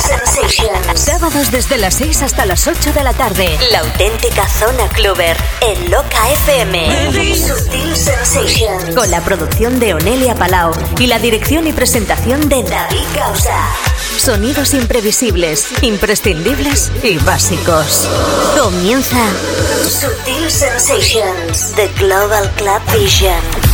Sensation. Sábados desde las 6 hasta las 8 de la tarde. La auténtica zona cluber en Loca FM. Sutil Sensation. Con la producción de Onelia Palau y la dirección y presentación de David Causa. Sonidos imprevisibles, imprescindibles y básicos. Comienza Sutil Sensations, The Global Club Vision.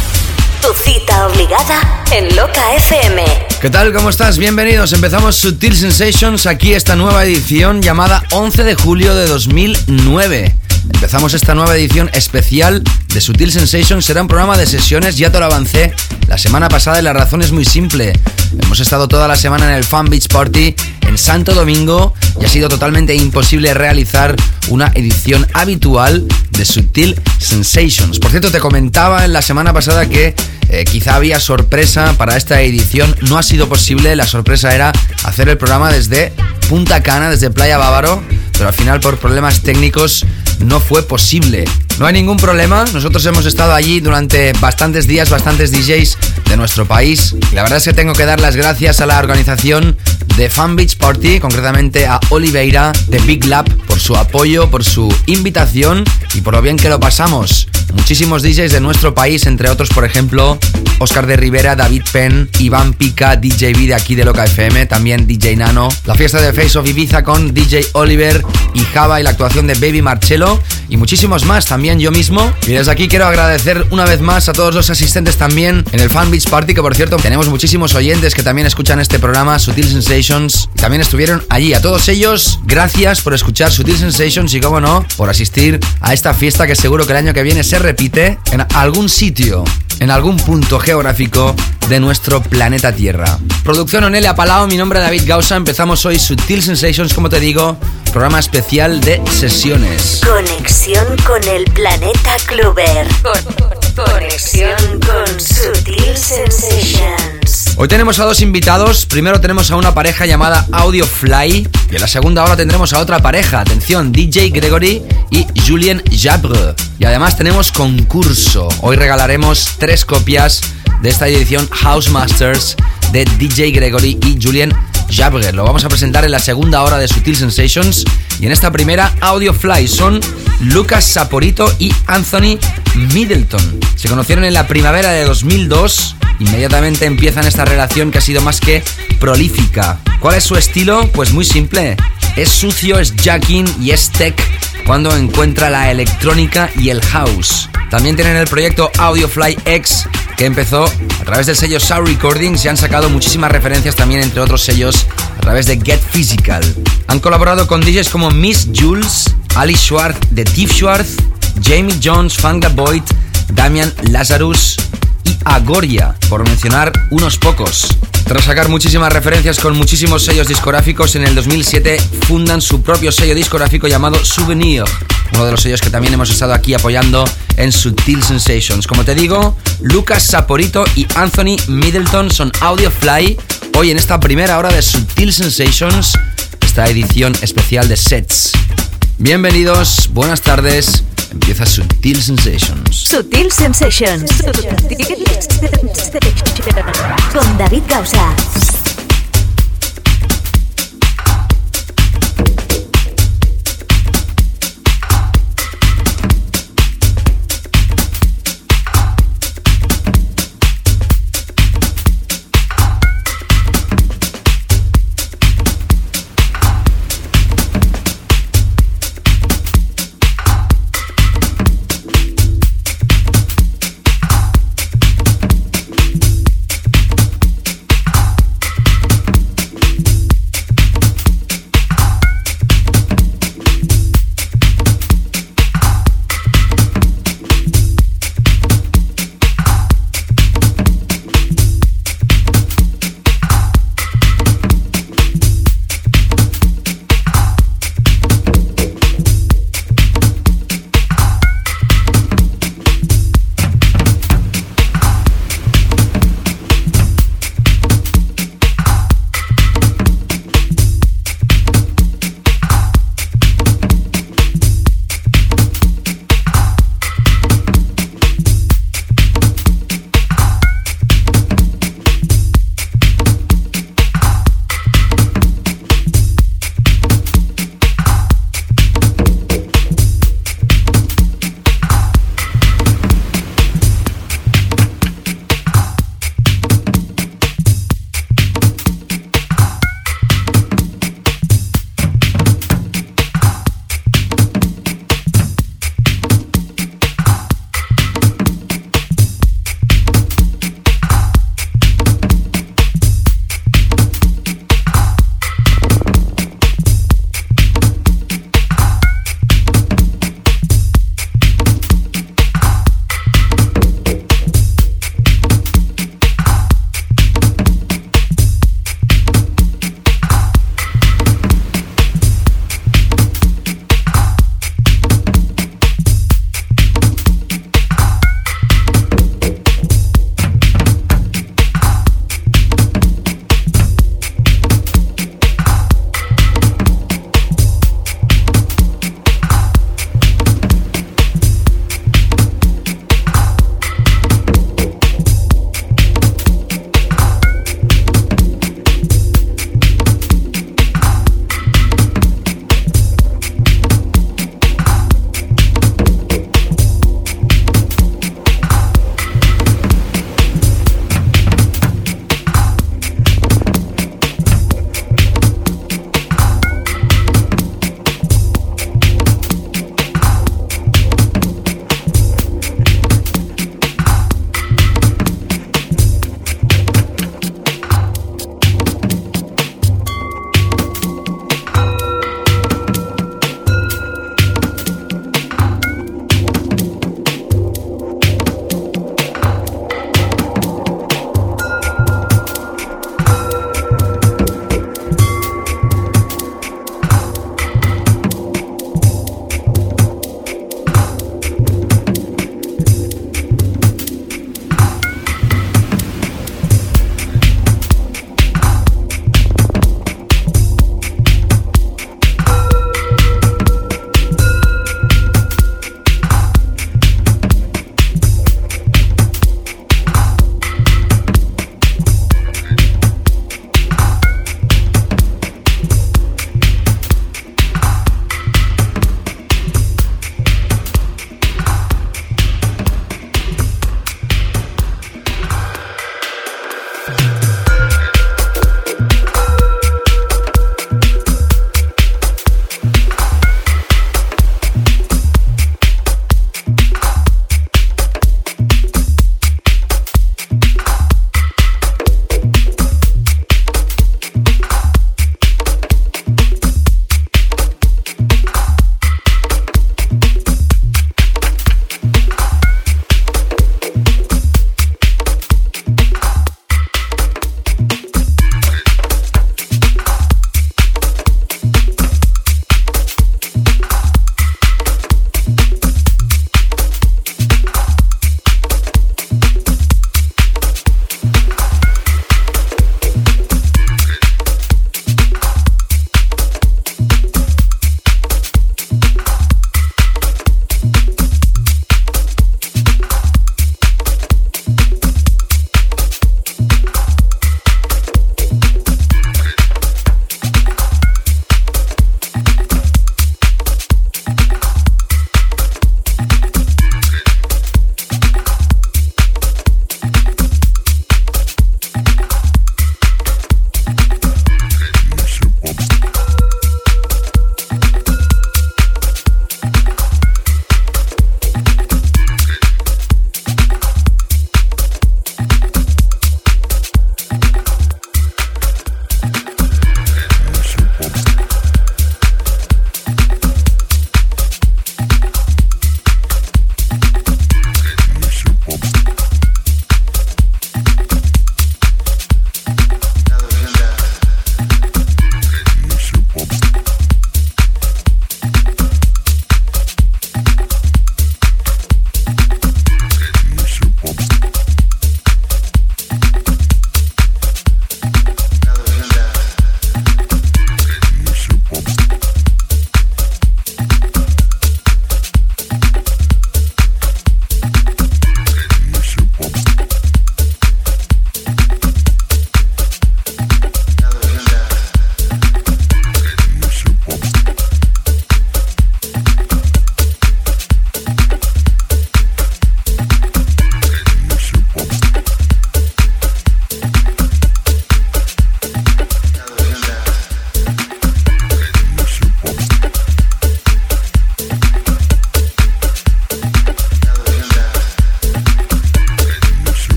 Tu cita obligada en Loca FM. ¿Qué tal? ¿Cómo estás? Bienvenidos. Empezamos Sutil Sensations, aquí esta nueva edición llamada 11 de julio de 2009. Empezamos esta nueva edición especial de Sutil Sensations. Será un programa de sesiones, ya te lo avancé la semana pasada y la razón es muy simple. Hemos estado toda la semana en el Fun Beach Party en Santo Domingo y ha sido totalmente imposible realizar una edición habitual de Sutil Sensations. Por cierto, te comentaba en la semana pasada que eh, quizá había sorpresa para esta edición. No ha sido posible. La sorpresa era hacer el programa desde Punta Cana, desde Playa Bávaro, pero al final por problemas técnicos no fue posible. No hay ningún problema, nosotros hemos estado allí durante bastantes días, bastantes DJs de nuestro país. La verdad es que tengo que dar las gracias a la organización de Fan Beach Party, concretamente a Oliveira de Big Lab, por su apoyo, por su invitación y por lo bien que lo pasamos. Muchísimos DJs de nuestro país, entre otros, por ejemplo, Oscar de Rivera, David Penn, Iván Pica, DJ V de aquí de Loca FM, también DJ Nano, la fiesta de Face of Ibiza con DJ Oliver y Java y la actuación de Baby Marcello y muchísimos más, también yo mismo. Y desde aquí quiero agradecer una vez más a todos los asistentes también en el Fan Beach Party, que por cierto tenemos muchísimos oyentes que también escuchan este programa, Sutil También estuvieron allí. A todos ellos, gracias por escuchar Sutil Sensations y, como no, por asistir a esta fiesta que seguro que el año que viene se repite en algún sitio, en algún punto geográfico de nuestro planeta Tierra. Producción Onelia Palao, mi nombre es David Gausa. Empezamos hoy Sutil Sensations, como te digo, programa especial de sesiones. Conexión con el planeta Clover. conexión con Sutil Sensations. Hoy tenemos a dos invitados. Primero tenemos a una pareja llamada Audio Fly. Y en la segunda hora tendremos a otra pareja. Atención, DJ Gregory y Julien Jabre. Y además tenemos concurso. Hoy regalaremos tres copias de esta edición House Masters de DJ Gregory y Julian Jabger. Lo vamos a presentar en la segunda hora de Sutil Sensations y en esta primera Audio Fly son Lucas Saporito y Anthony Middleton. Se conocieron en la primavera de 2002. Inmediatamente empiezan esta relación que ha sido más que prolífica. ¿Cuál es su estilo? Pues muy simple. Es sucio, es jacking y es tech cuando encuentra la electrónica y el house. También tienen el proyecto Audiofly X que empezó a través del sello Sound Recordings y han sacado muchísimas referencias también entre otros sellos a través de Get Physical. Han colaborado con DJs como Miss Jules, Ali Schwartz de Tiff Schwartz, Jamie Jones, Fanga Boyd, Damian Lazarus y Agoria, por mencionar unos pocos. Tras sacar muchísimas referencias con muchísimos sellos discográficos, en el 2007 fundan su propio sello discográfico llamado Souvenir, uno de los sellos que también hemos estado aquí apoyando en Sutil Sensations. Como te digo, Lucas Saporito y Anthony Middleton son Audio Fly. Hoy en esta primera hora de Sutil Sensations, esta edición especial de sets. Bienvenidos, buenas tardes. Empieza Sutil Sensations. Sutil Sensations. Con David Gausa.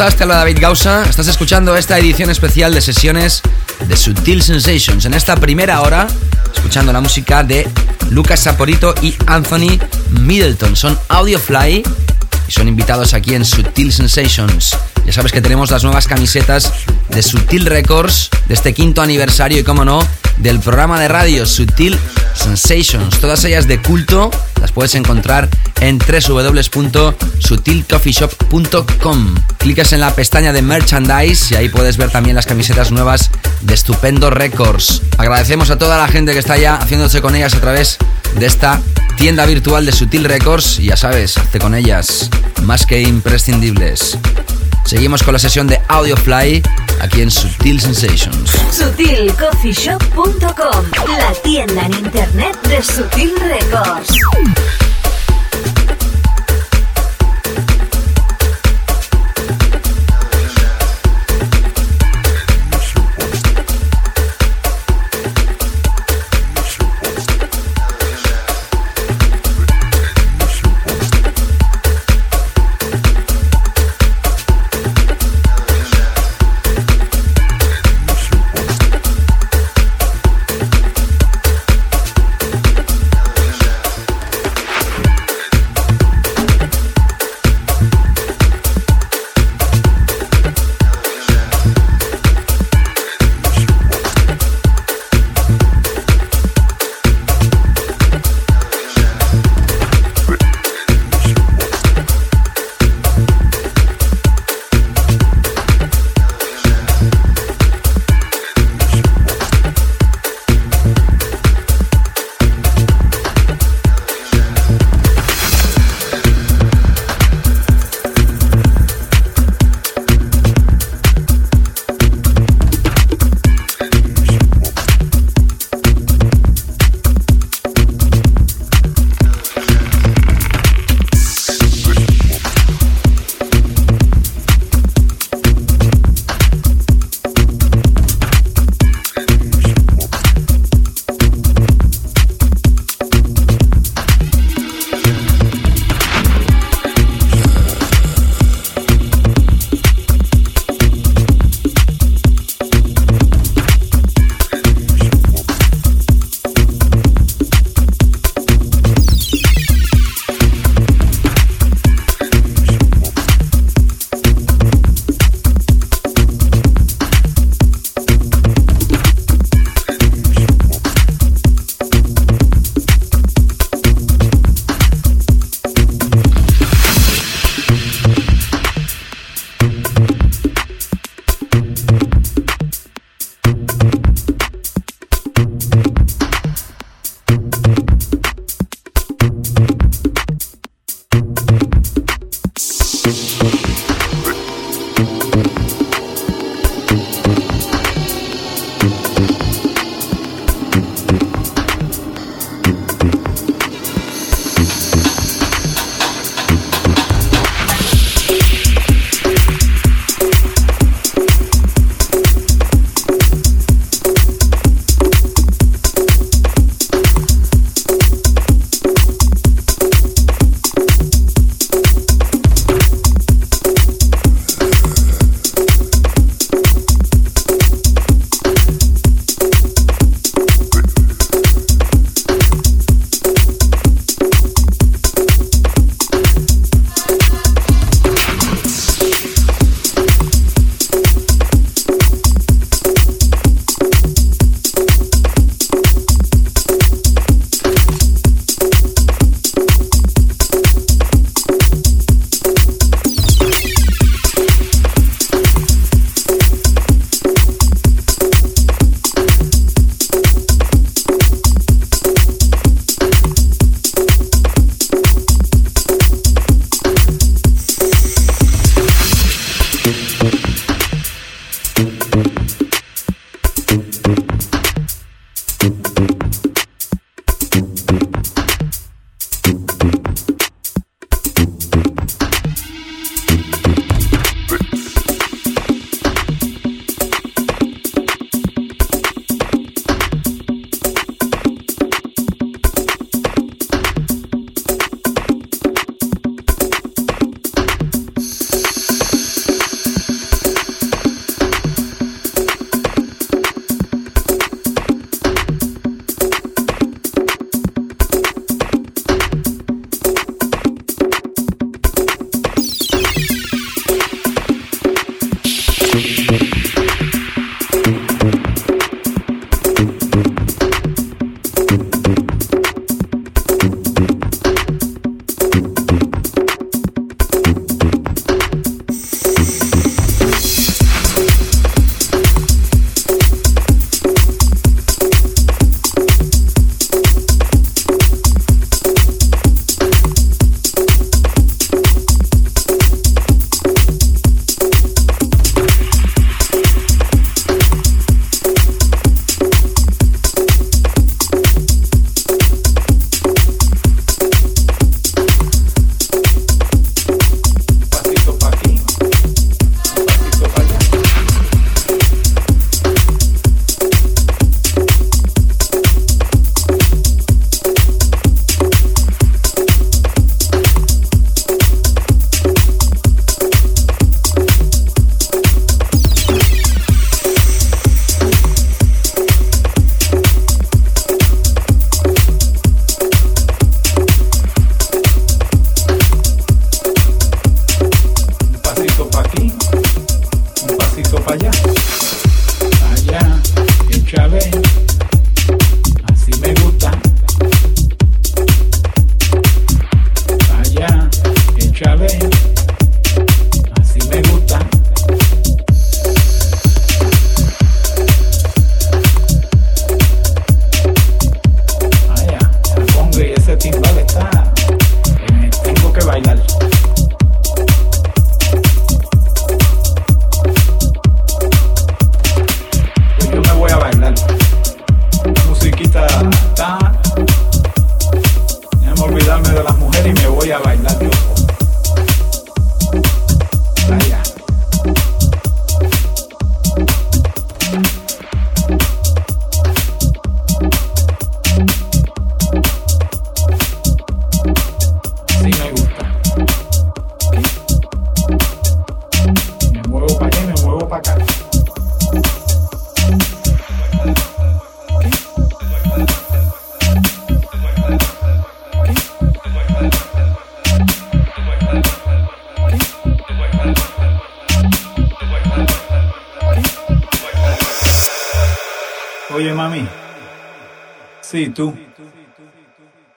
Estás? Te habla David Gausa. Estás escuchando esta edición especial de sesiones de Sutil Sensations. En esta primera hora, escuchando la música de Lucas Saporito y Anthony Middleton. Son Audiofly y son invitados aquí en Sutil Sensations. Ya sabes que tenemos las nuevas camisetas de Sutil Records de este quinto aniversario y, como no, del programa de radio Sutil Sensations. Todas ellas de culto las puedes encontrar en www.sutilcoffeeshop.com. Clicas en la pestaña de merchandise y ahí puedes ver también las camisetas nuevas de Estupendo Records. Agradecemos a toda la gente que está ya haciéndose con ellas a través de esta tienda virtual de Sutil Records ya sabes, hazte con ellas más que imprescindibles. Seguimos con la sesión de Audiofly aquí en Sutil Sensations. SutilCoffeeShop.com, la tienda en internet de Sutil Records.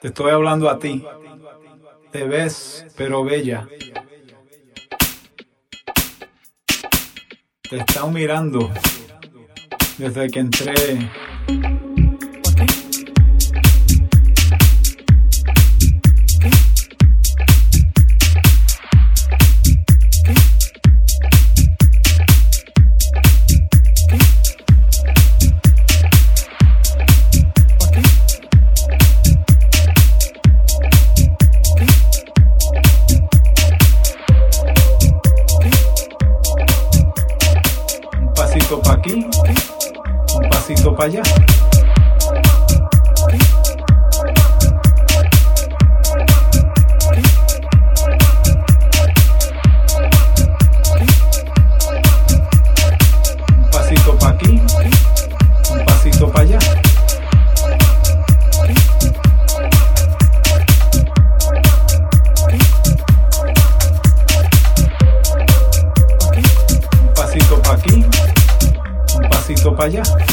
Estoy hablando a ti. Te ves, pero bella. Te están mirando desde que entré pasito para aquí, un pasito para allá. falla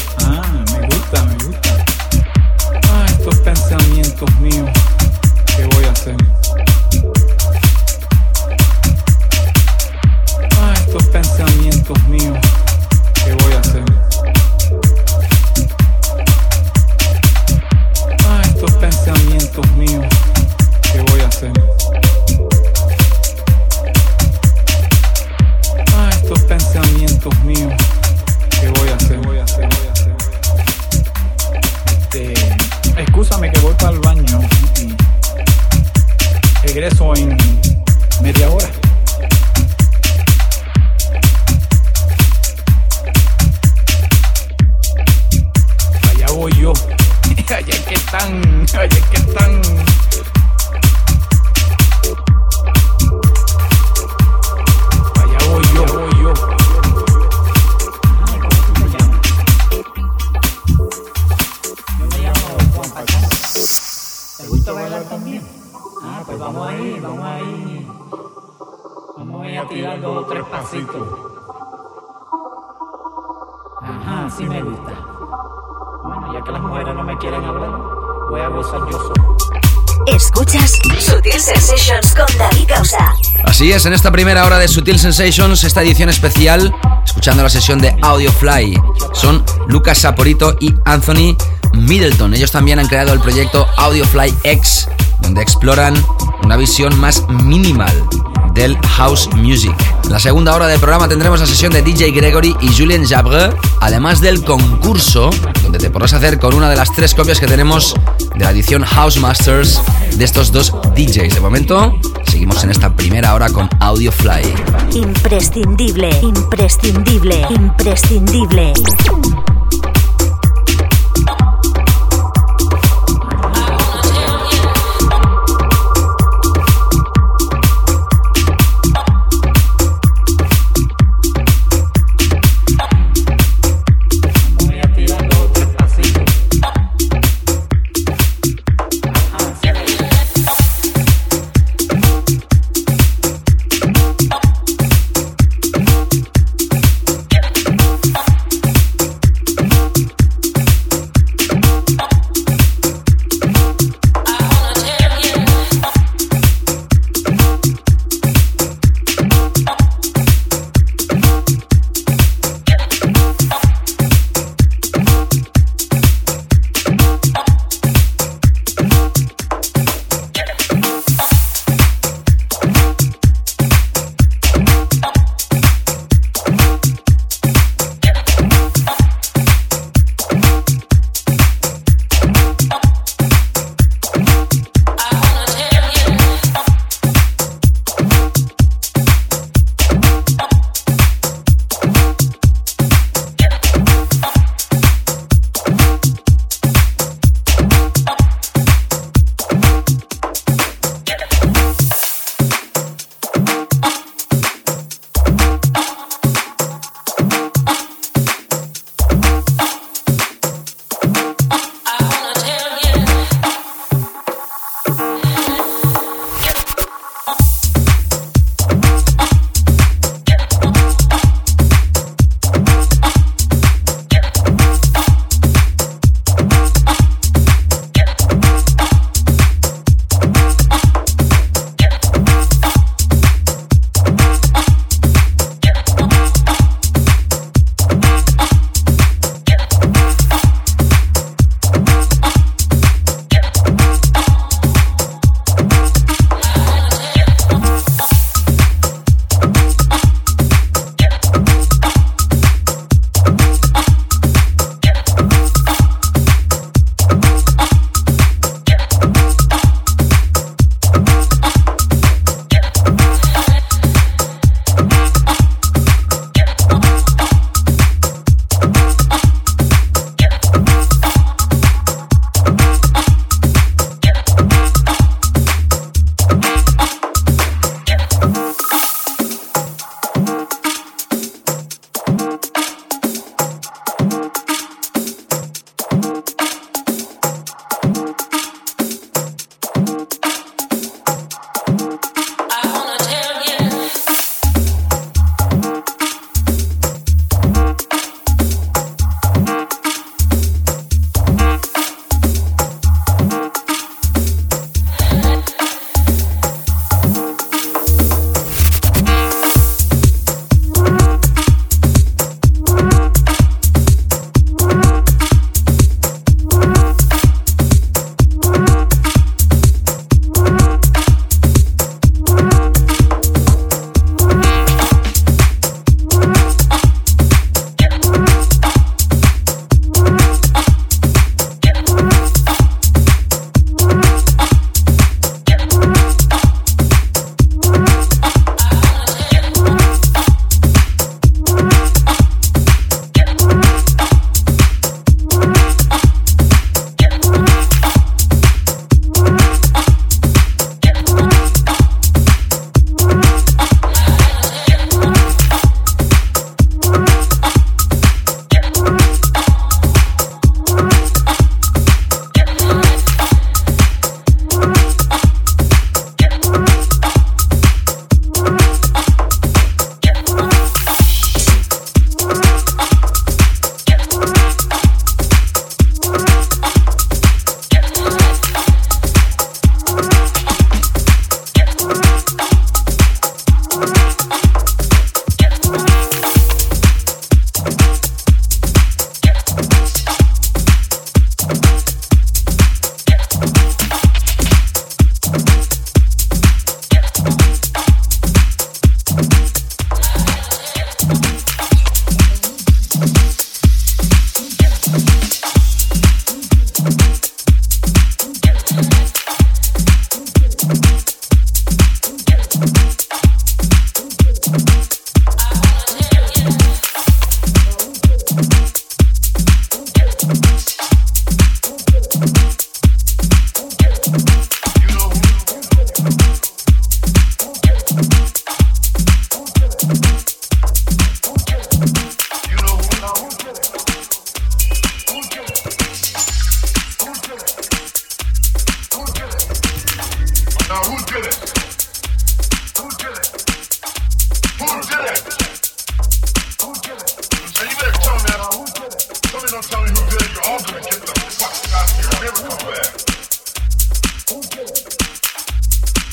gusta bailar también? Ah, ah pues, pues vamos ahí, vamos ahí. Vamos ahí a tirar dos o tres pasitos. Ajá, sí me gusta. Bueno, ya que las mujeres no me quieren hablar, voy a gozar yo solo. Escuchas Sutil Sensations con David Gausa. Así es, en esta primera hora de Sutil Sensations, esta edición especial, escuchando la sesión de Audiofly, son Lucas Saporito y Anthony Middleton. Ellos también han creado el proyecto Audiofly X, donde exploran una visión más minimal del house music. En la segunda hora del programa tendremos la sesión de DJ Gregory y Julien Jabre, además del concurso, donde te podrás hacer con una de las tres copias que tenemos de la edición House Masters de estos dos DJs. De momento, seguimos en esta primera hora con Audiofly. Imprescindible, imprescindible, imprescindible.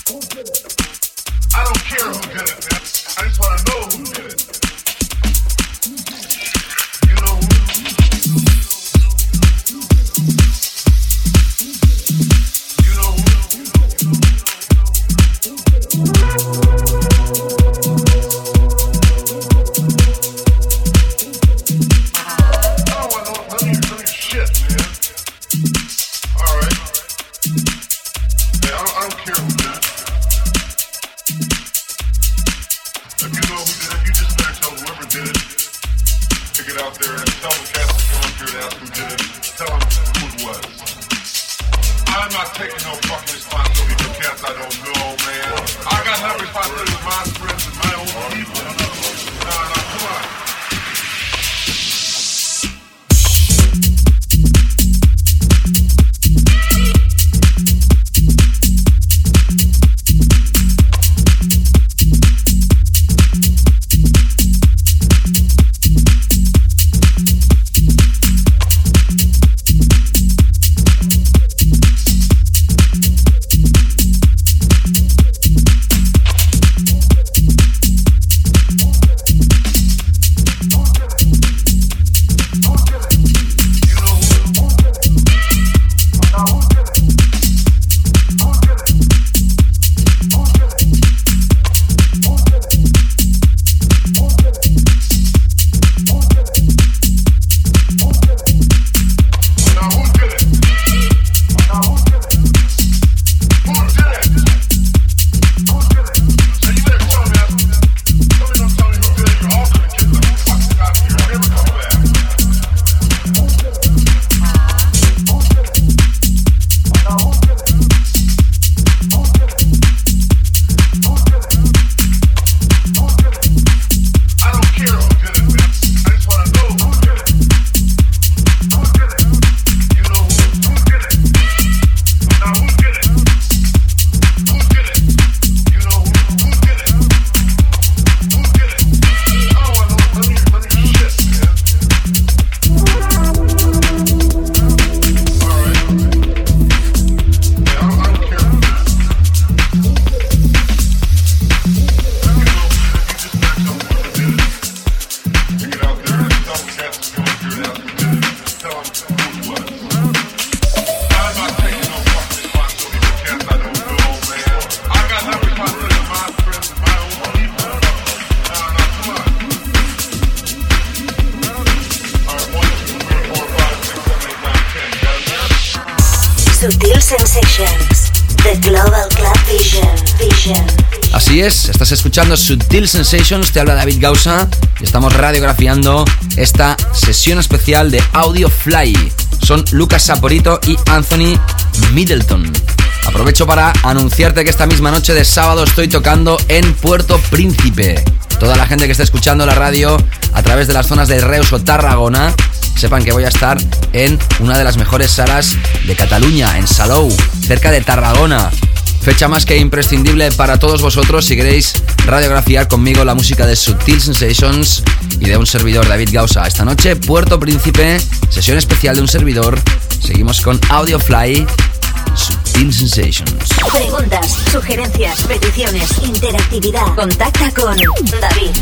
Who did it? I don't care who did it. I just want to know who did it. Escuchando Sutil Sensations, te habla David Gausa y estamos radiografiando esta sesión especial de Audio Fly. Son Lucas Saporito y Anthony Middleton. Aprovecho para anunciarte que esta misma noche de sábado estoy tocando en Puerto Príncipe. Toda la gente que está escuchando la radio a través de las zonas de Reus o Tarragona, sepan que voy a estar en una de las mejores salas de Cataluña, en Salou, cerca de Tarragona. Fecha más que imprescindible para todos vosotros si queréis radiografiar conmigo la música de Sutil Sensations y de un servidor David Gausa. Esta noche, Puerto Príncipe, sesión especial de un servidor. Seguimos con Audiofly. Sutil Sensations. Preguntas, sugerencias, peticiones, interactividad. Contacta con David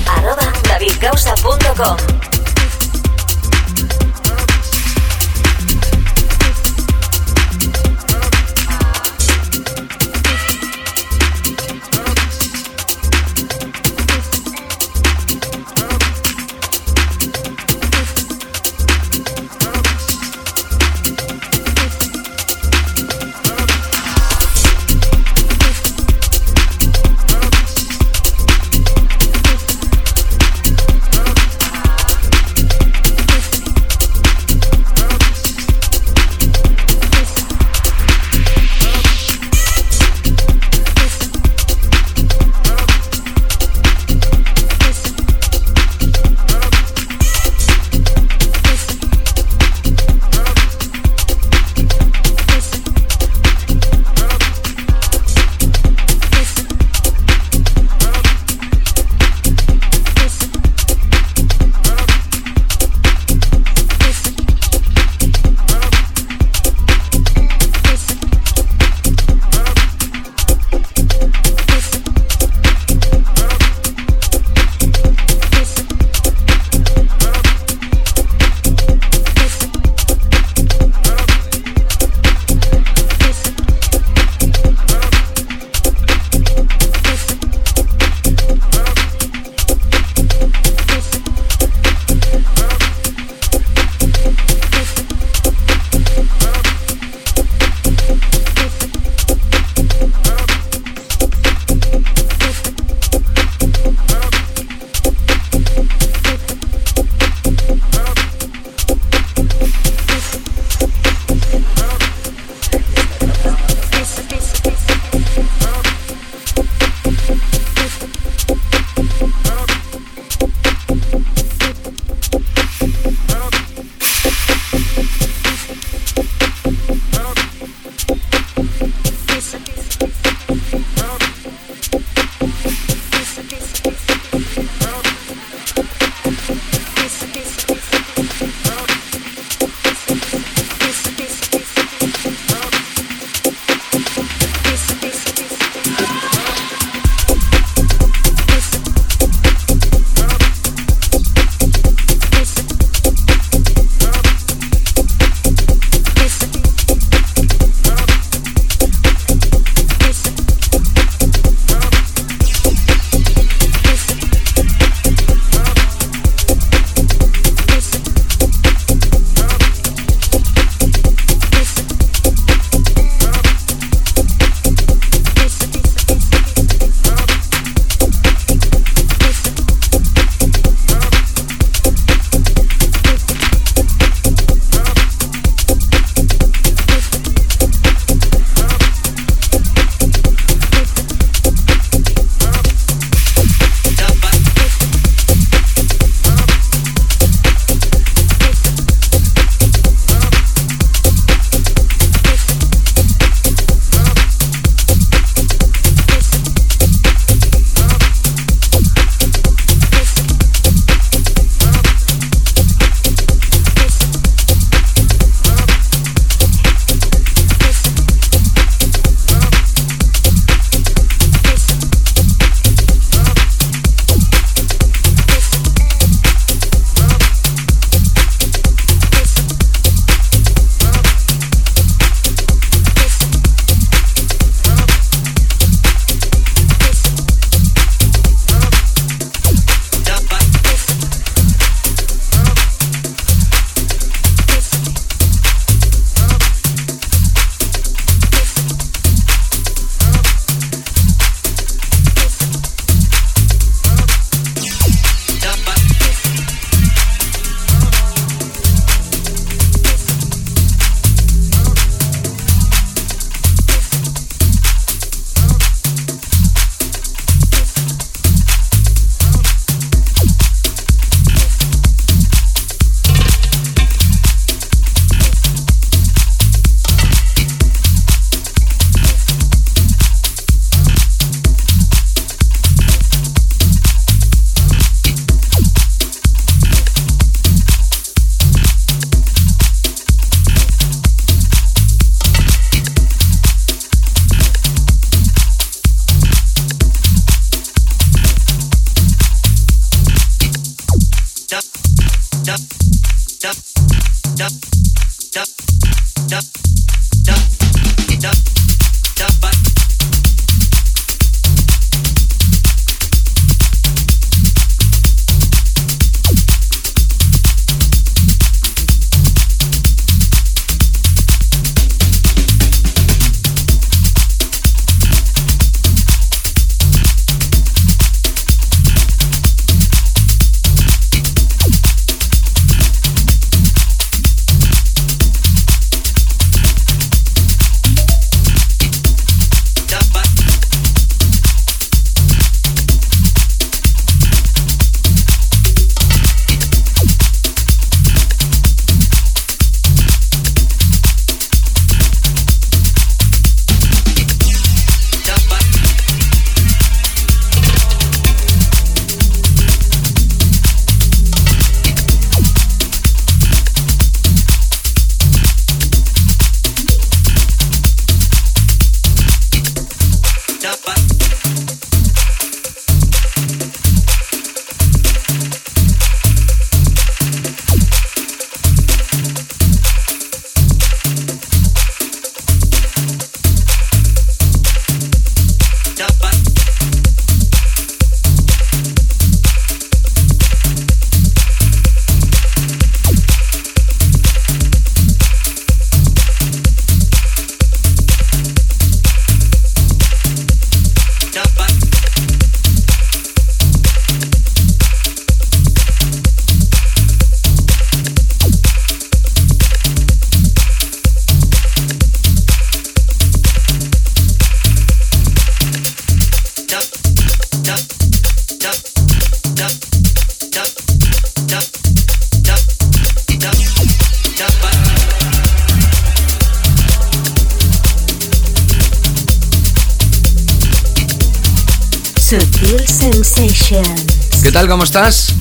tal? ¿Cómo estás?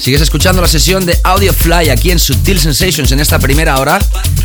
Sigues escuchando la sesión de Audio Fly aquí en Sutil Sensations en esta primera hora.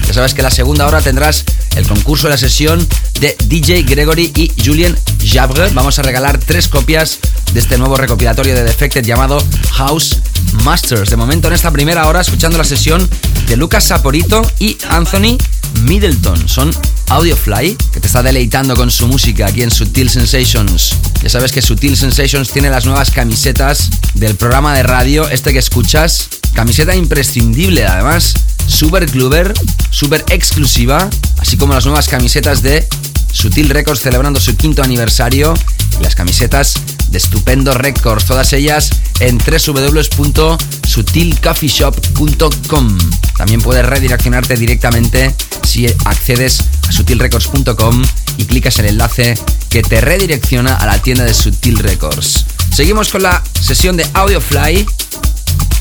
Ya sabes que la segunda hora tendrás el concurso de la sesión de DJ Gregory y Julien Jabre. Vamos a regalar tres copias de este nuevo recopilatorio de Defected llamado House Masters. De momento en esta primera hora escuchando la sesión de Lucas Saporito y Anthony Middleton. Son Audiofly, que te está deleitando con su música aquí en Sutil Sensations. Ya sabes que Sutil Sensations tiene las nuevas camisetas del programa de radio, este que escuchas. Camiseta imprescindible, además, super cluber, super exclusiva, así como las nuevas camisetas de Sutil Records celebrando su quinto aniversario y las camisetas de Estupendo Records, todas ellas en www.sutilcoffeeshop.com. También puedes redireccionarte directamente si accedes a sutilrecords.com y clicas el enlace que te redirecciona a la tienda de Sutil Records. Seguimos con la sesión de Audiofly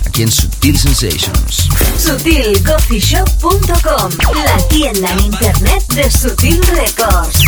aquí en Sutil Sensations. SutilCoffeeShop.com, la tienda en internet de Sutil Records.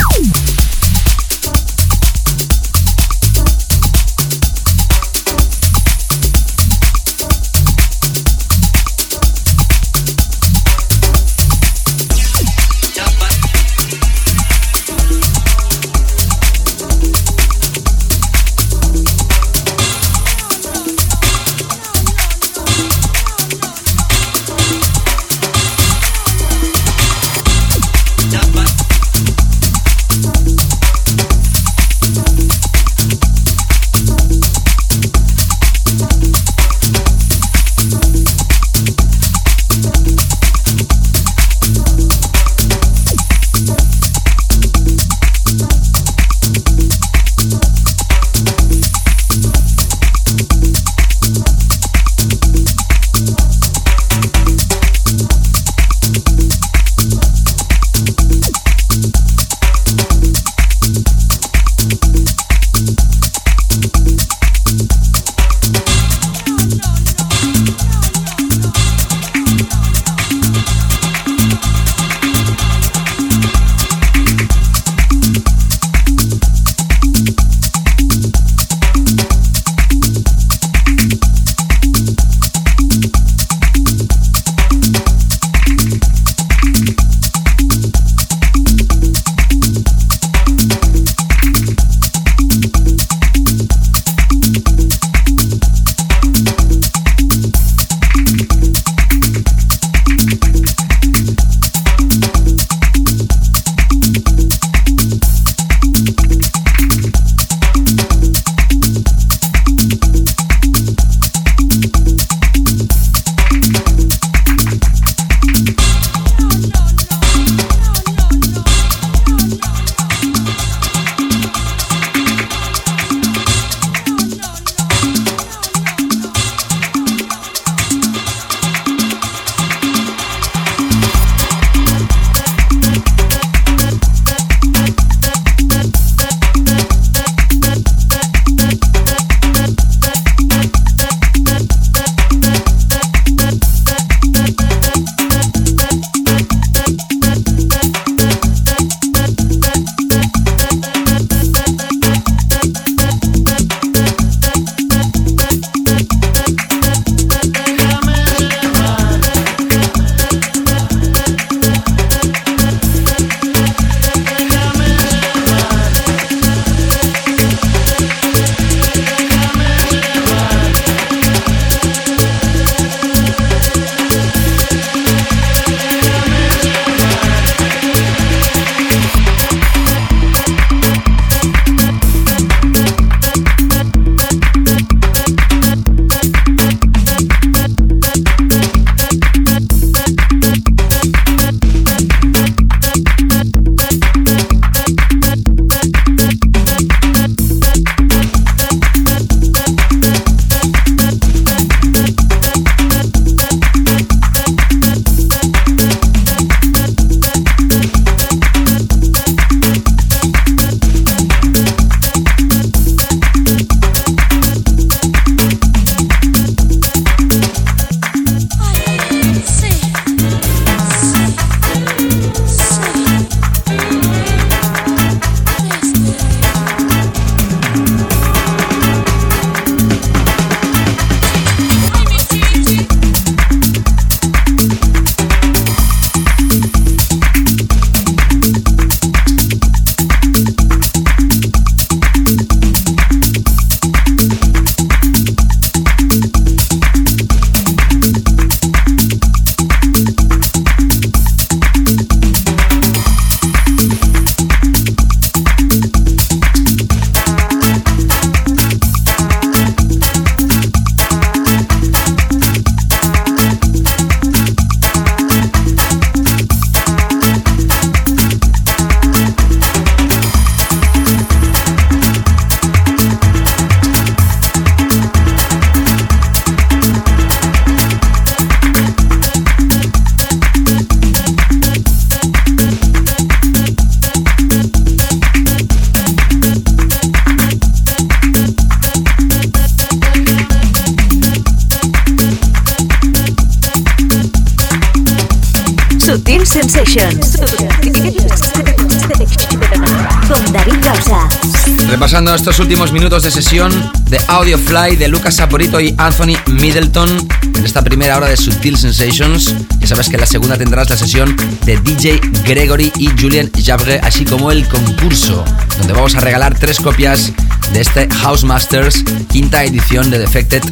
Estos últimos minutos de sesión de Audio Fly de Lucas Saporito y Anthony Middleton en esta primera hora de Subtil Sensations. Ya sabes que la segunda tendrás la sesión de DJ Gregory y Julian Jabre, así como el concurso, donde vamos a regalar tres copias de este House Masters, quinta edición de Defected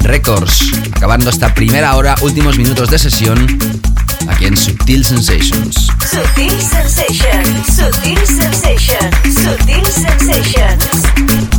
Records. Acabando esta primera hora, últimos minutos de sesión aquí en Subtil Sensations. Subtil Sensations, Subtil Sensations, Subtil Sensations.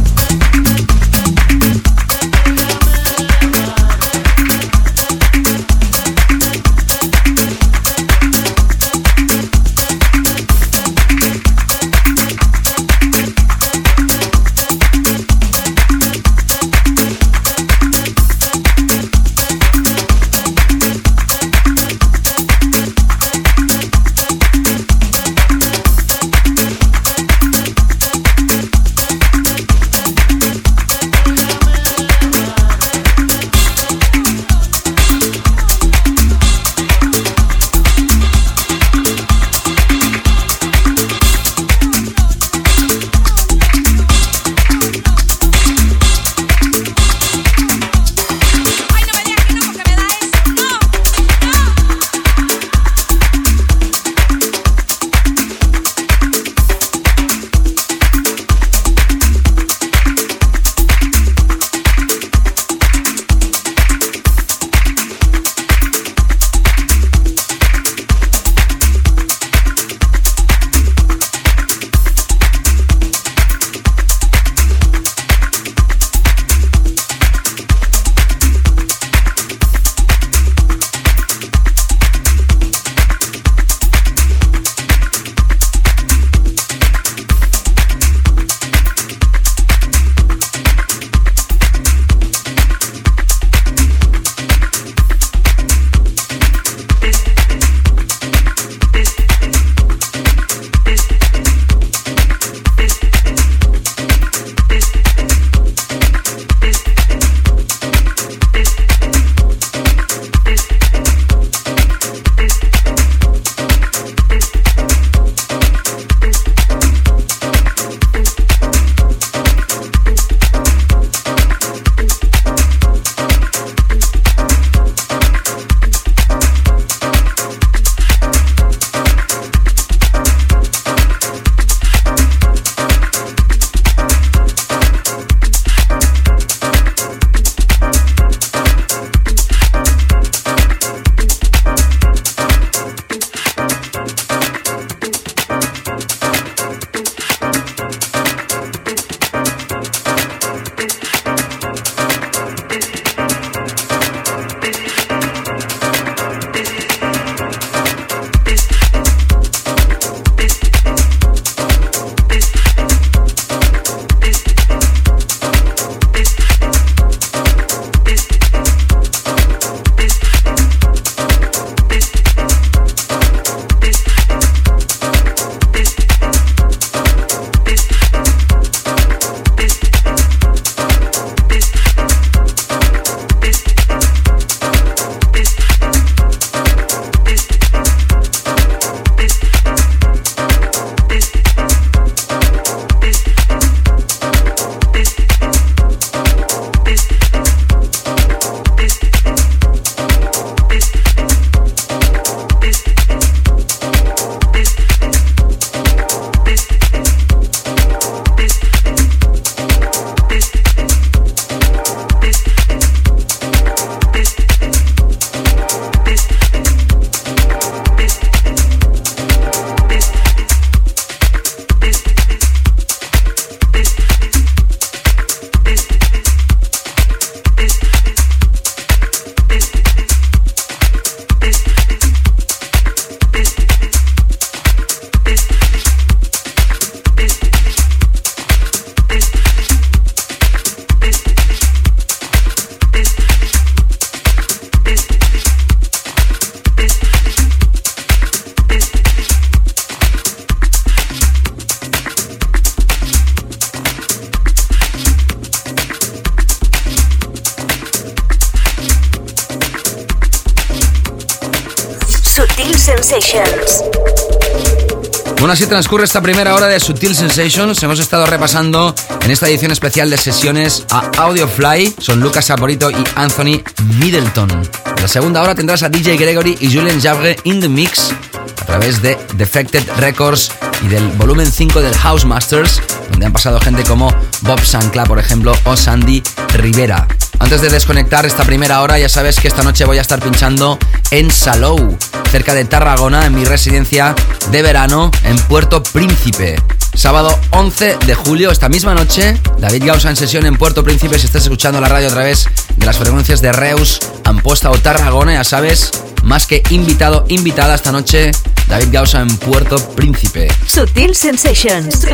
Transcurre esta primera hora de Sutil Sensations. Hemos estado repasando en esta edición especial de sesiones a Audiofly. Son Lucas Saporito y Anthony Middleton. En la segunda hora tendrás a DJ Gregory y Julien Jabre in the mix a través de Defected Records y del volumen 5 del House Masters, donde han pasado gente como Bob Sancla, por ejemplo, o Sandy Rivera. Antes de desconectar esta primera hora, ya sabes que esta noche voy a estar pinchando en Salou, cerca de Tarragona, en mi residencia de verano en Puerto Príncipe. Sábado 11 de julio, esta misma noche, David Gausa en sesión en Puerto Príncipe. Si estás escuchando la radio a través de las frecuencias de Reus, Amposta o Tarragona, ya sabes, más que invitado, invitada esta noche, David Gausa en Puerto Príncipe. Sutil Sensations.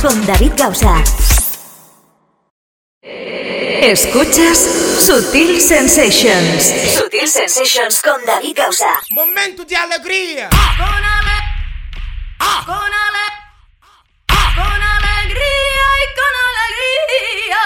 Con David Gausa. Escuchas Sutil Sensations. Sutil Sensations con David Gausa. Momento de alegría. Con, ale con, ale con alegría y con alegría.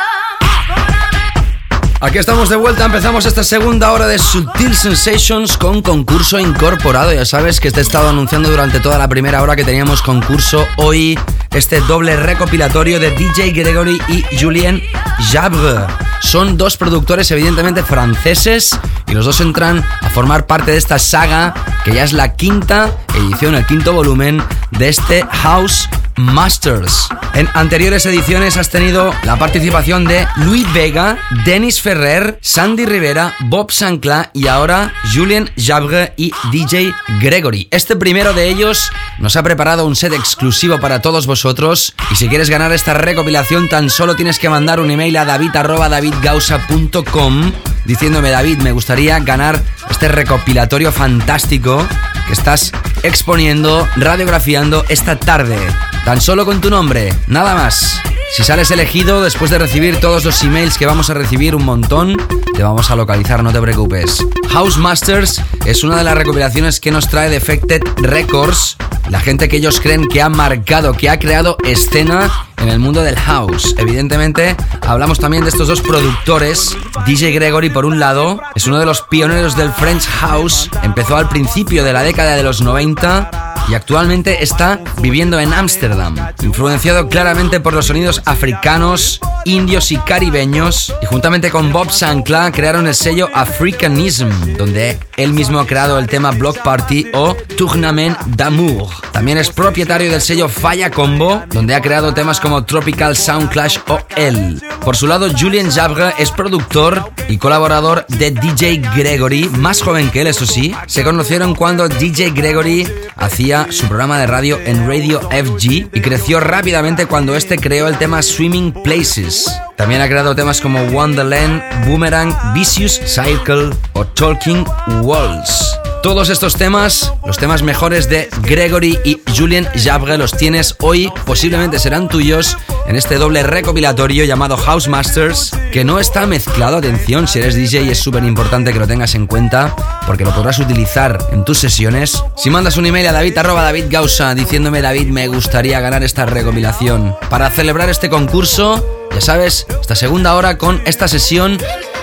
Con ale Aquí estamos de vuelta, empezamos esta segunda hora de Sutil Sensations con concurso incorporado. Ya sabes que te he estado anunciando durante toda la primera hora que teníamos concurso hoy, este doble recopilatorio de DJ Gregory y Julien Jabre. Son dos productores evidentemente franceses y los dos entran a formar parte de esta saga que ya es la quinta edición, el quinto volumen de este House Masters. En anteriores ediciones has tenido la participación de Luis Vega, Denis Ferrer, Sandy Rivera, Bob Sancla y ahora Julien Jabre y DJ Gregory. Este primero de ellos nos ha preparado un set exclusivo para todos vosotros y si quieres ganar esta recopilación tan solo tienes que mandar un email a david@davidgausa.com diciéndome David, me gustaría ganar este recopilatorio fantástico que estás exponiendo, radiografiando esta tarde. Tan solo con tu nombre, nada más. Si sales elegido después de recibir todos los emails que vamos a recibir un montón, te vamos a localizar, no te preocupes. House Masters es una de las recopilaciones que nos trae Defected Records, la gente que ellos creen que ha marcado, que ha creado escena en el mundo del house. Evidentemente, hablamos también de estos dos productores. DJ Gregory, por un lado, es uno de los pioneros del French House. Empezó al principio de la década de los 90 y actualmente está viviendo en Ámsterdam, influenciado claramente por los sonidos africanos, indios y caribeños, y juntamente con Bob Sancla crearon el sello Africanism, donde él mismo ha creado el tema Block Party o Tournament d'Amour. También es propietario del sello Falla Combo, donde ha creado temas como Tropical Sound Clash o El. Por su lado, Julien Jabre es productor y colaborador de DJ Gregory, más joven que él, eso sí. Se conocieron cuando DJ Gregory hacía su programa de radio en Radio FG y creció rápidamente cuando este creó el tema Swimming Places. También ha creado temas como Wonderland, Boomerang, Vicious Cycle o Talking Walls. Todos estos temas, los temas mejores de Gregory y Julien Jabre, los tienes hoy, posiblemente serán tuyos en este doble recopilatorio llamado House Masters, que no está mezclado, atención, si eres DJ es súper importante que lo tengas en cuenta, porque lo podrás utilizar en tus sesiones. Si mandas un email a david arroba David Gausa diciéndome David me gustaría ganar esta recopilación, para celebrar este concurso, ya sabes, esta segunda hora con esta sesión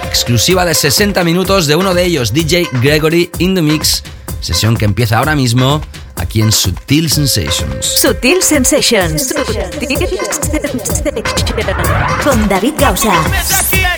exclusiva de 60 minutos de uno de ellos, DJ Gregory in the Mix, sesión que empieza ahora mismo aquí en Sutil Sensations. Sutil Sensations. Con David Gausa.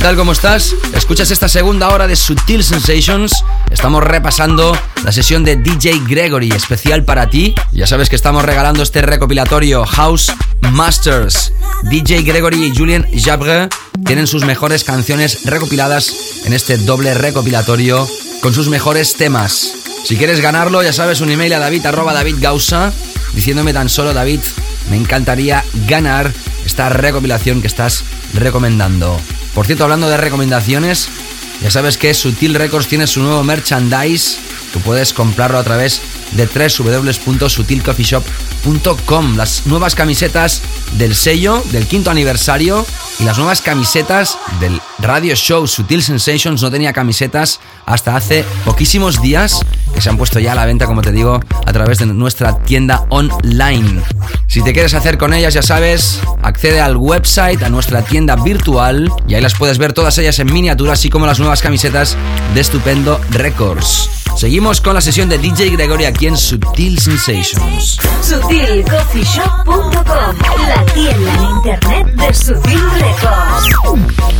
¿Qué tal? ¿Cómo estás? Escuchas esta segunda hora de Sutil Sensations. Estamos repasando la sesión de DJ Gregory, especial para ti. Ya sabes que estamos regalando este recopilatorio House Masters. DJ Gregory y Julien Jabre tienen sus mejores canciones recopiladas en este doble recopilatorio con sus mejores temas. Si quieres ganarlo, ya sabes, un email a david arroba David Gausa diciéndome tan solo David, me encantaría ganar esta recopilación que estás recomendando. Por cierto, hablando de recomendaciones, ya sabes que Sutil Records tiene su nuevo merchandise, que puedes comprarlo a través de www.sutilcoffeeshop.com. Las nuevas camisetas del sello del quinto aniversario y las nuevas camisetas del radio show Sutil Sensations. No tenía camisetas hasta hace poquísimos días que se han puesto ya a la venta, como te digo, a través de nuestra tienda online. Si te quieres hacer con ellas, ya sabes, accede al website, a nuestra tienda virtual y ahí las puedes ver todas ellas en miniatura, así como las nuevas camisetas de Estupendo Records. Seguimos con la sesión de DJ Gregory aquí en Sutil Sensations. SutilCoffeeShop.com La tienda en internet de Sutil Records.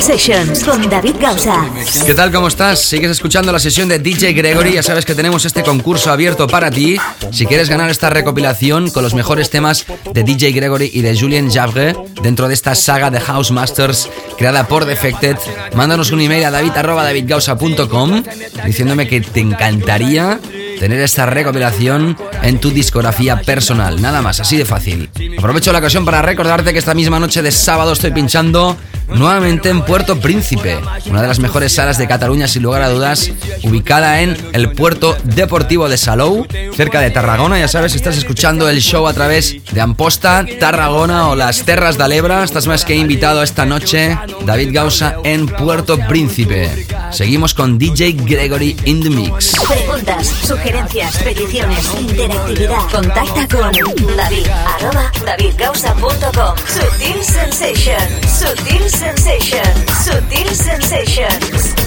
Sensations con David Gausa. ¿Qué tal? ¿Cómo estás? Sigues escuchando la sesión de DJ Gregory. Ya sabes que tenemos este concurso abierto para ti. Si quieres ganar esta recopilación con los mejores temas de DJ Gregory y de Julien Javre dentro de esta saga de House Masters creada por Defected, mándanos un email a david.davidgausa.com diciéndome que te encantaría tener esta recopilación en tu discografía personal. Nada más, así de fácil. Aprovecho la ocasión para recordarte que esta misma noche de sábado estoy pinchando nuevamente en Puerto Príncipe, una de las mejores salas de Cataluña sin lugar a dudas, ubicada en el puerto deportivo de Salou, cerca de Tarragona. Ya sabes, estás escuchando el show a través de Amposta, Tarragona o las Terras de Alebra. Estás más que invitado esta noche, David Gausa en Puerto Príncipe. Seguimos con DJ Gregory in the Mix. Preguntas, sugerencias, peticiones, interactividad. Contacta con David davidgausa.com. Sutil Sensations. Sutil Sensations. Sutil Sensations.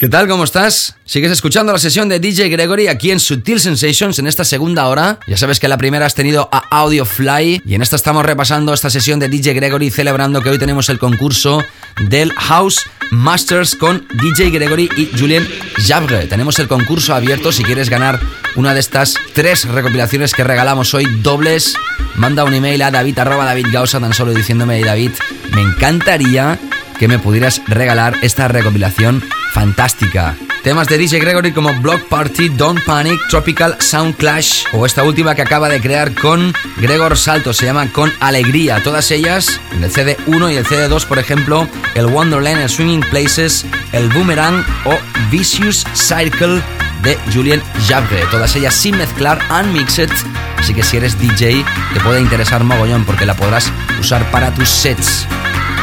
¿Qué tal? ¿Cómo estás? Sigues escuchando la sesión de DJ Gregory aquí en Sutil Sensations en esta segunda hora. Ya sabes que la primera has tenido a Audio Fly y en esta estamos repasando esta sesión de DJ Gregory celebrando que hoy tenemos el concurso del House Masters con DJ Gregory y Julien Jabre. Tenemos el concurso abierto si quieres ganar una de estas tres recopilaciones que regalamos hoy dobles. Manda un email a david David Gausa tan solo diciéndome David, me encantaría que me pudieras regalar esta recopilación fantástica. Temas de DJ Gregory como Block Party, Don't Panic, Tropical Sound Clash o esta última que acaba de crear con Gregor Salto, se llama Con Alegría. Todas ellas en el CD1 y el CD2, por ejemplo, el Wonderland, el Swinging Places, el Boomerang o Vicious Circle de Julien Jabre. Todas ellas sin mezclar, unmixed. Así que si eres DJ, te puede interesar mogollón porque la podrás usar para tus sets.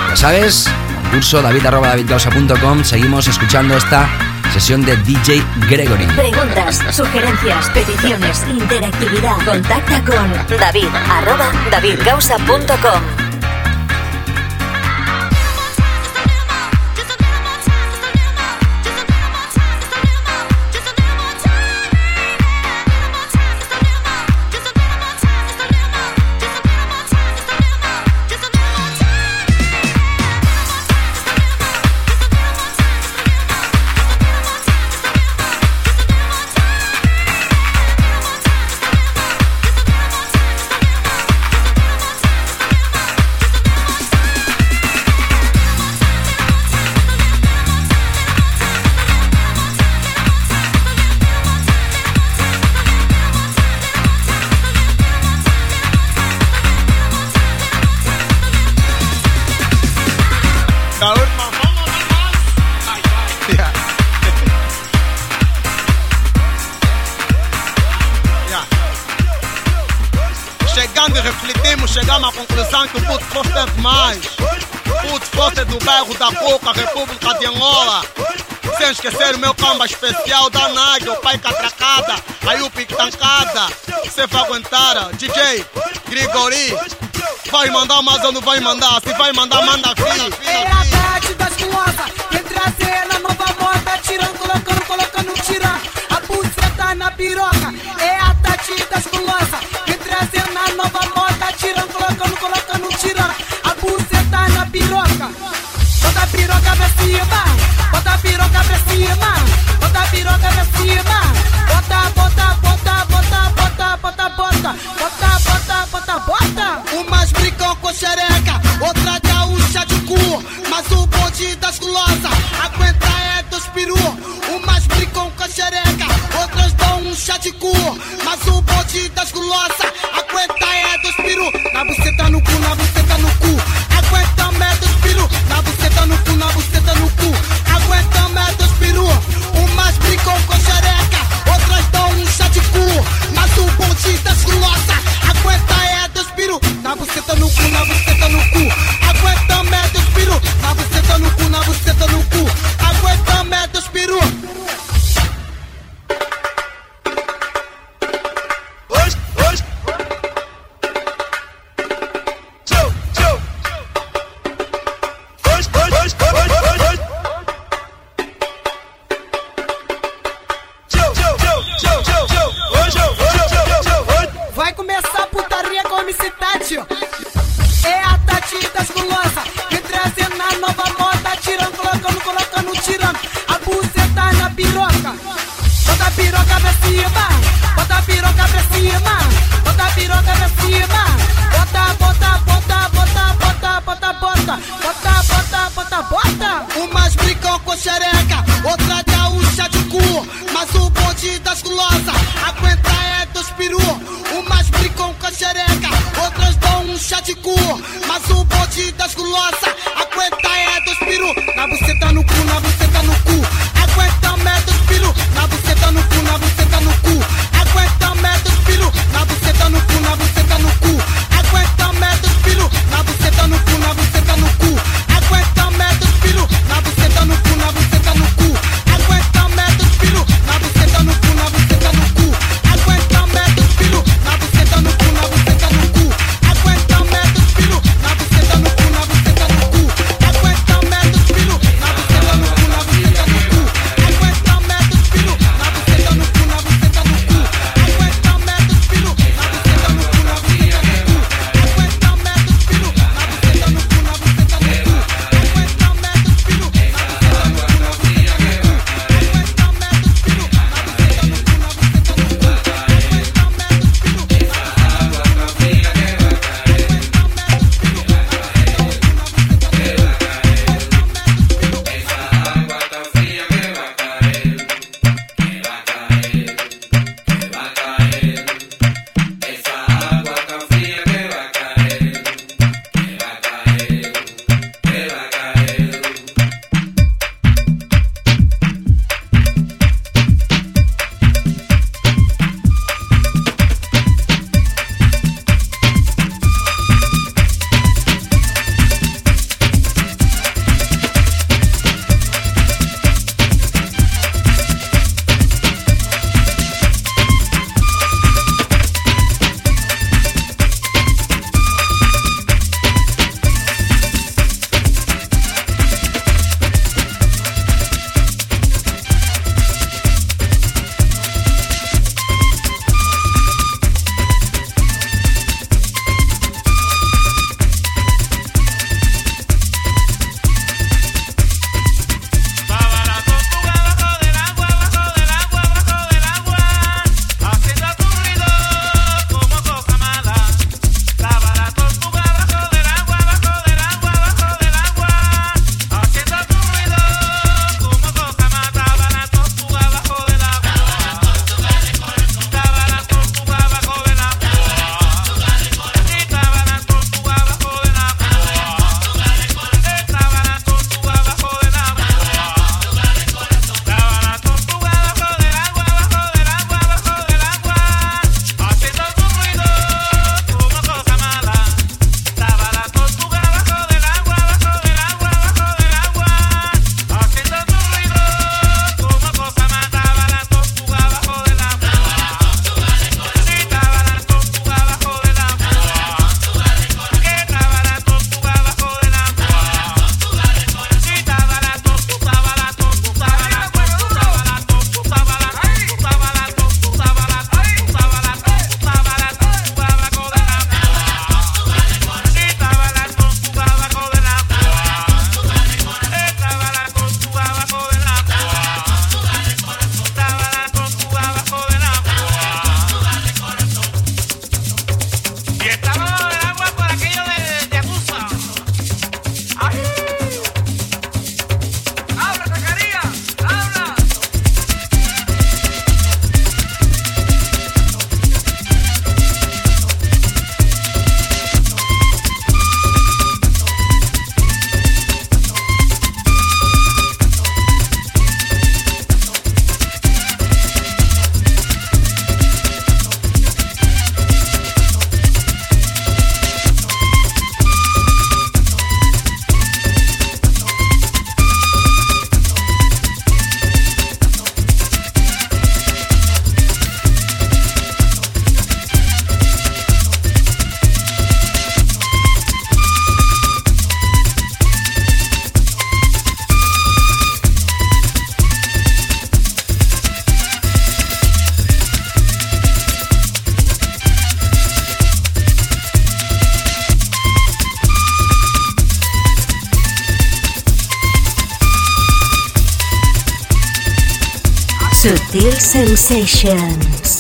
Ya sabes, concurso david.davidgausa.com. Seguimos escuchando esta sesión de DJ Gregory. Preguntas, sugerencias, peticiones, interactividad. Contacta con David especial da Nádia, o pai catracada, aí o pique tancada. Você vai aguentar, DJ Grigori. Vai mandar, mas eu não vai mandar. Se vai mandar,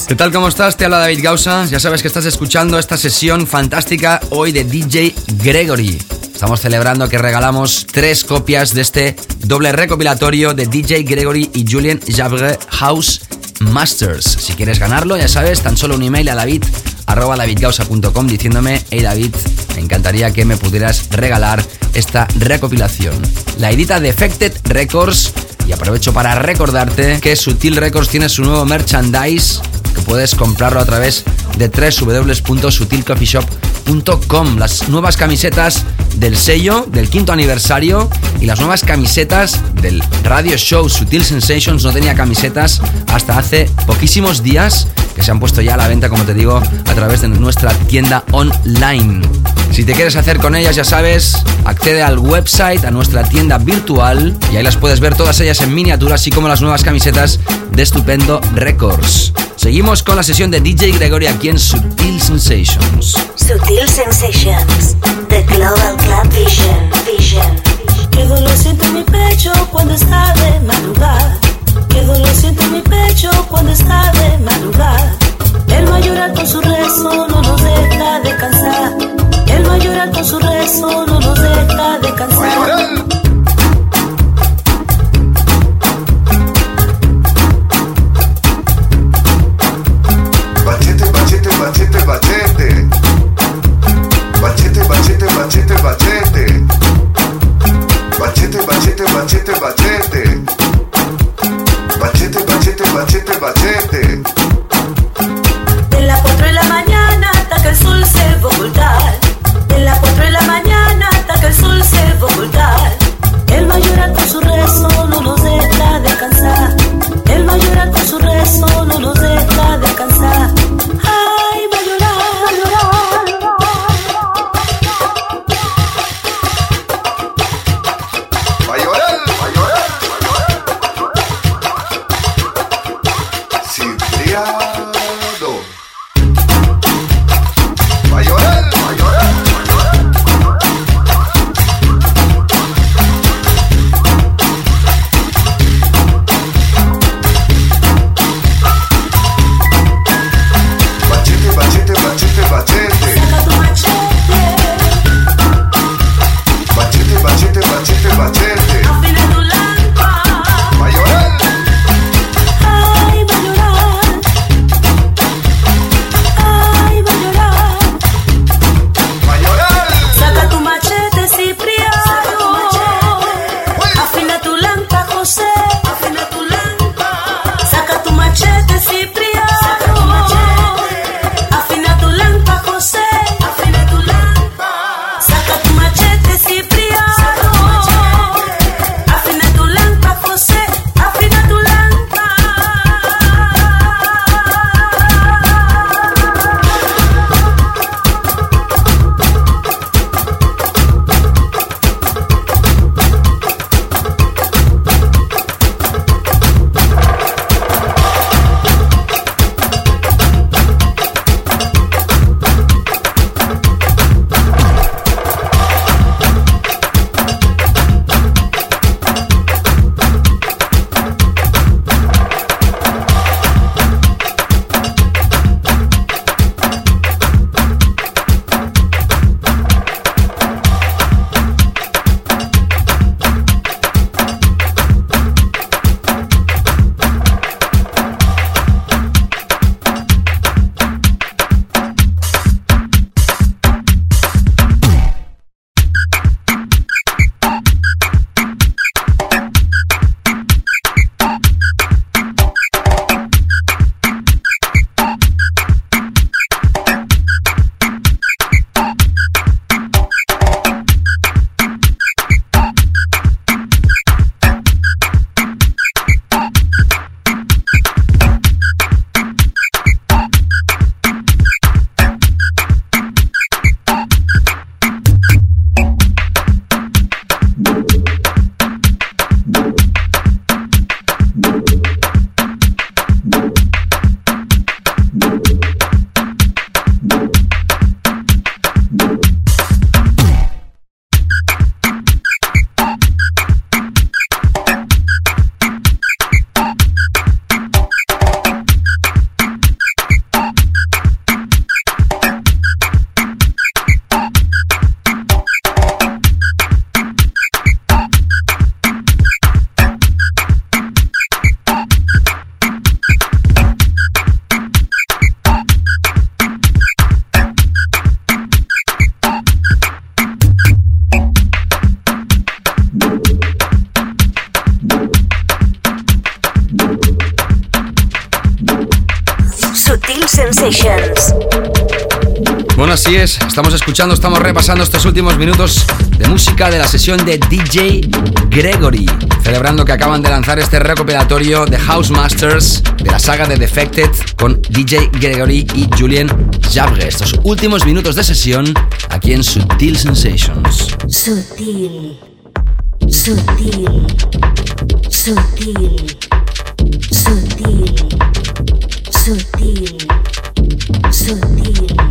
¿Qué tal? ¿Cómo estás? Te habla David Gausa. Ya sabes que estás escuchando esta sesión fantástica hoy de DJ Gregory. Estamos celebrando que regalamos tres copias de este doble recopilatorio de DJ Gregory y Julien Jabre House Masters. Si quieres ganarlo, ya sabes, tan solo un email a david arroba davidgausa.com diciéndome, hey David, me encantaría que me pudieras regalar esta recopilación. La edita Defected Records aprovecho para recordarte que Sutil Records tiene su nuevo merchandise que puedes comprarlo a través de www.sutilcoffeeshop.com. Las nuevas camisetas del sello del quinto aniversario y las nuevas camisetas del radio show Sutil Sensations. No tenía camisetas hasta hace poquísimos días que se han puesto ya a la venta, como te digo, a través de nuestra tienda online. Si te quieres hacer con ellas, ya sabes, accede al website, a nuestra tienda virtual y ahí las puedes ver todas ellas en miniatura, así como las nuevas camisetas de Estupendo Records. Seguimos con la sesión de DJ Gregory aquí en Sutil Sensations. Sutil Sensations. The Global Club Vision. Vision. Qué dolor siento en mi pecho cuando está de madrugada. Qué dolor siento en mi pecho cuando está de madrugada. El mayor con su rezo no nos deja descansar. Mayor con su rezo no nos deja descansar. De las 4 de la mañana hasta que el sol se va a ocultar. Hasta que el sol se va a ocultar. El mayor Estamos escuchando, estamos repasando estos últimos minutos de música de la sesión de DJ Gregory, celebrando que acaban de lanzar este recopilatorio de House Masters de la saga de Defected con DJ Gregory y Julien Jabre. Estos últimos minutos de sesión aquí en Sutil Sensations. Sutil, sutil, sutil, sutil, sutil, sutil,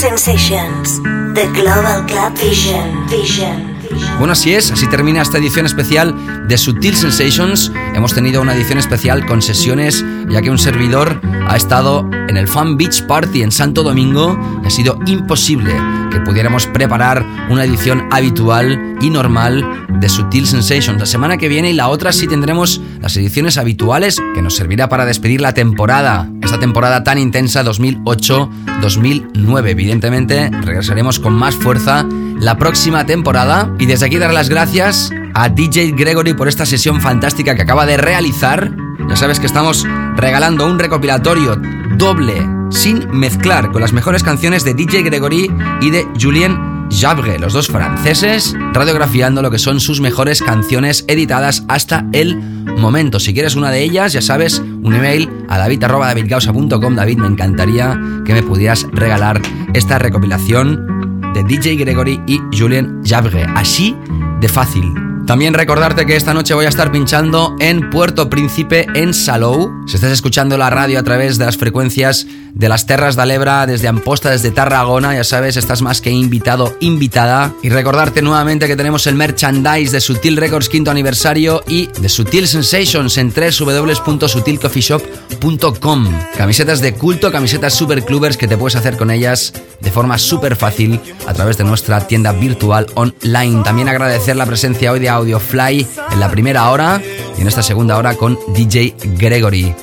Sensations. The Global Club Vision. Vision. Bueno, así es, así termina esta edición especial de Sutil Sensations. Hemos tenido una edición especial con sesiones, ya que un servidor ha estado en el Fan Beach Party en Santo Domingo ha sido imposible que pudiéramos preparar una edición habitual y normal de Sutil Sensations. La semana que viene y la otra sí tendremos las ediciones habituales que nos servirá para despedir la temporada, esta temporada tan intensa 2008-2009. Evidentemente regresaremos con más fuerza la próxima temporada y desde aquí dar las gracias a DJ Gregory por esta sesión fantástica que acaba de realizar. Ya sabes que estamos regalando un recopilatorio doble, sin mezclar, con las mejores canciones de DJ Gregory y de Julien Jabre, los dos franceses, radiografiando lo que son sus mejores canciones editadas hasta el momento. Si quieres una de ellas, ya sabes, un email a david.davidgausa.com. David, me encantaría que me pudieras regalar esta recopilación de DJ Gregory y Julien Jabre. Así de fácil. También recordarte que esta noche voy a estar pinchando en Puerto Príncipe, en Salou. Si estás escuchando la radio a través de las frecuencias de las Terras de Alebra, desde Amposta, desde Tarragona, ya sabes, estás más que invitado, invitada. Y recordarte nuevamente que tenemos el merchandise de Sutil Records quinto aniversario y de Sutil Sensations en www.sutilcoffeeshop.com. Camisetas de culto, camisetas super clubers que te puedes hacer con ellas de forma súper fácil a través de nuestra tienda virtual online. También agradecer la presencia hoy de Audiofly en la primera hora y en esta segunda hora con DJ Gregory.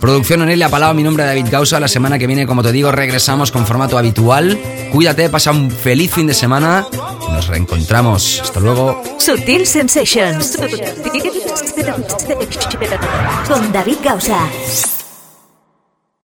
Producción Onelia Palau, mi nombre es David Gausa. La semana que viene, como te digo, regresamos con formato habitual. Cuídate, pasa un feliz fin de semana nos reencontramos. Hasta luego. Sutil Sensations. Con David Gausa.